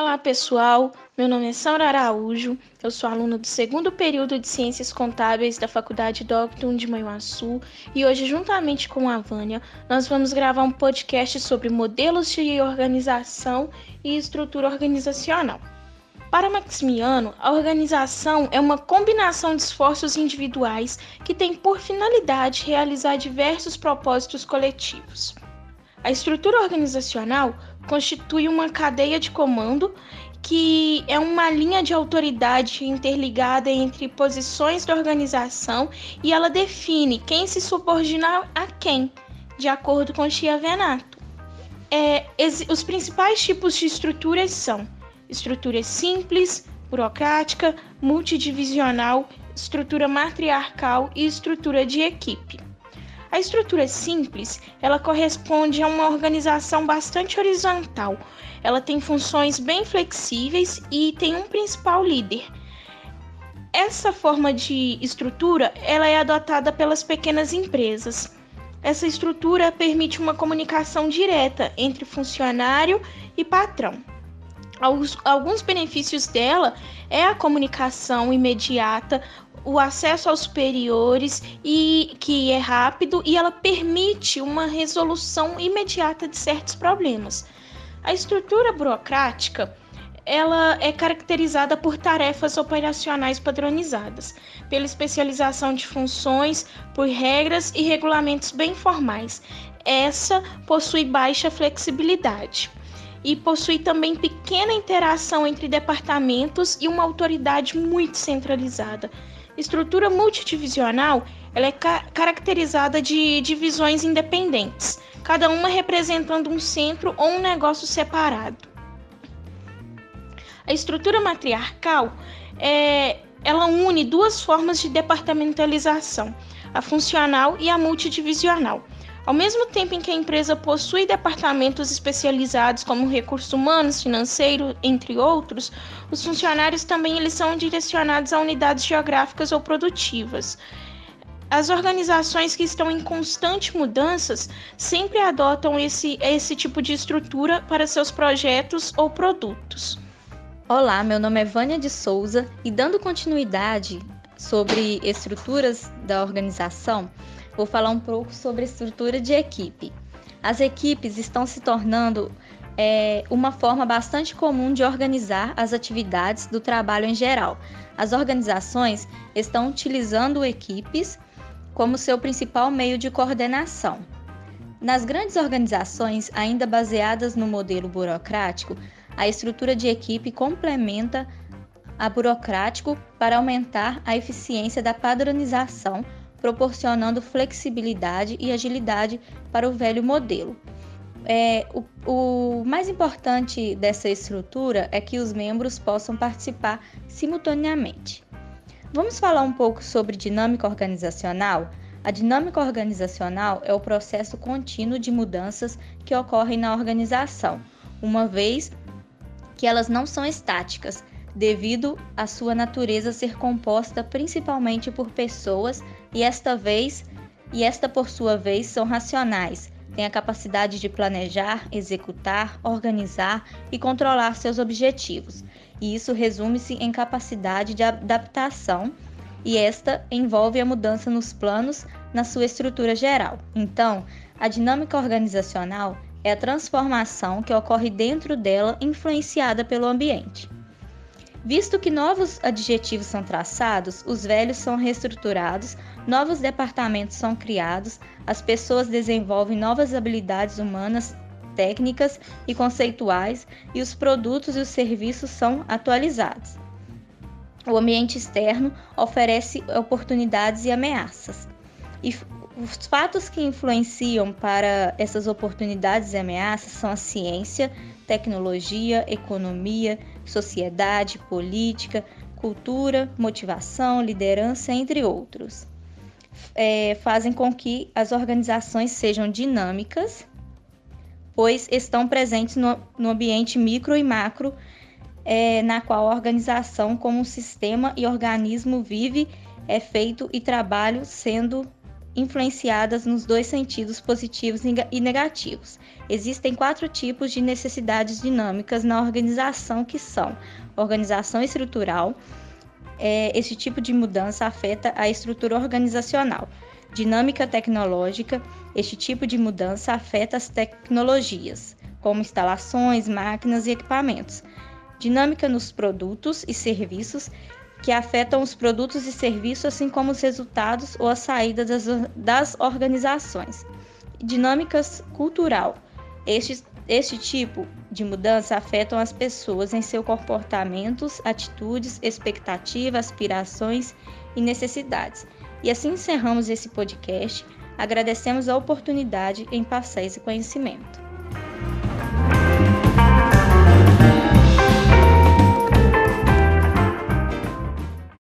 Olá pessoal, meu nome é Saura Araújo, eu sou aluna do segundo período de Ciências Contábeis da Faculdade Docton de Manhuaçu e hoje, juntamente com a Vânia, nós vamos gravar um podcast sobre modelos de organização e estrutura organizacional. Para Maximiano, a organização é uma combinação de esforços individuais que tem por finalidade realizar diversos propósitos coletivos. A estrutura organizacional constitui uma cadeia de comando que é uma linha de autoridade interligada entre posições da organização e ela define quem se subordina a quem, de acordo com Chia Venato. É, os principais tipos de estruturas são estrutura simples, burocrática, multidivisional, estrutura matriarcal e estrutura de equipe. A estrutura simples, ela corresponde a uma organização bastante horizontal. Ela tem funções bem flexíveis e tem um principal líder. Essa forma de estrutura, ela é adotada pelas pequenas empresas. Essa estrutura permite uma comunicação direta entre funcionário e patrão. Alguns benefícios dela é a comunicação imediata, o acesso aos superiores e que é rápido e ela permite uma resolução imediata de certos problemas. A estrutura burocrática ela é caracterizada por tarefas operacionais padronizadas, pela especialização de funções, por regras e regulamentos bem formais. Essa possui baixa flexibilidade e possui também pequena interação entre departamentos e uma autoridade muito centralizada Estrutura multidivisional ela é ca caracterizada de divisões independentes, cada uma representando um centro ou um negócio separado. A estrutura matriarcal é, ela une duas formas de departamentalização, a funcional e a multidivisional. Ao mesmo tempo em que a empresa possui departamentos especializados como recursos humanos, financeiro, entre outros, os funcionários também eles são direcionados a unidades geográficas ou produtivas. As organizações que estão em constante mudanças sempre adotam esse, esse tipo de estrutura para seus projetos ou produtos. Olá, meu nome é Vânia de Souza e dando continuidade sobre estruturas da organização, vou falar um pouco sobre estrutura de equipe. As equipes estão se tornando é, uma forma bastante comum de organizar as atividades do trabalho em geral. As organizações estão utilizando equipes como seu principal meio de coordenação. Nas grandes organizações, ainda baseadas no modelo burocrático, a estrutura de equipe complementa a burocrático para aumentar a eficiência da padronização proporcionando flexibilidade e agilidade para o velho modelo. É, o, o mais importante dessa estrutura é que os membros possam participar simultaneamente. Vamos falar um pouco sobre dinâmica organizacional? A dinâmica organizacional é o processo contínuo de mudanças que ocorrem na organização, uma vez que elas não são estáticas, devido à sua natureza ser composta principalmente por pessoas e esta vez e esta por sua vez são racionais, têm a capacidade de planejar, executar, organizar e controlar seus objetivos. E isso resume-se em capacidade de adaptação, e esta envolve a mudança nos planos na sua estrutura geral. Então, a dinâmica organizacional é a transformação que ocorre dentro dela, influenciada pelo ambiente. Visto que novos adjetivos são traçados, os velhos são reestruturados, novos departamentos são criados, as pessoas desenvolvem novas habilidades humanas, técnicas e conceituais, e os produtos e os serviços são atualizados. O ambiente externo oferece oportunidades e ameaças. E os fatos que influenciam para essas oportunidades e ameaças são a ciência, tecnologia, economia, sociedade, política, cultura, motivação, liderança, entre outros. É, fazem com que as organizações sejam dinâmicas, pois estão presentes no, no ambiente micro e macro, é, na qual a organização, como um sistema e organismo, vive, é feito e trabalho sendo influenciadas nos dois sentidos positivos e negativos. Existem quatro tipos de necessidades dinâmicas na organização que são organização estrutural. É, esse tipo de mudança afeta a estrutura organizacional. Dinâmica tecnológica. Este tipo de mudança afeta as tecnologias, como instalações, máquinas e equipamentos. Dinâmica nos produtos e serviços que afetam os produtos e serviços, assim como os resultados ou a saída das, das organizações. Dinâmicas cultural. Este, este tipo de mudança afetam as pessoas em seus comportamentos, atitudes, expectativas, aspirações e necessidades. E assim encerramos esse podcast. Agradecemos a oportunidade em passar esse conhecimento.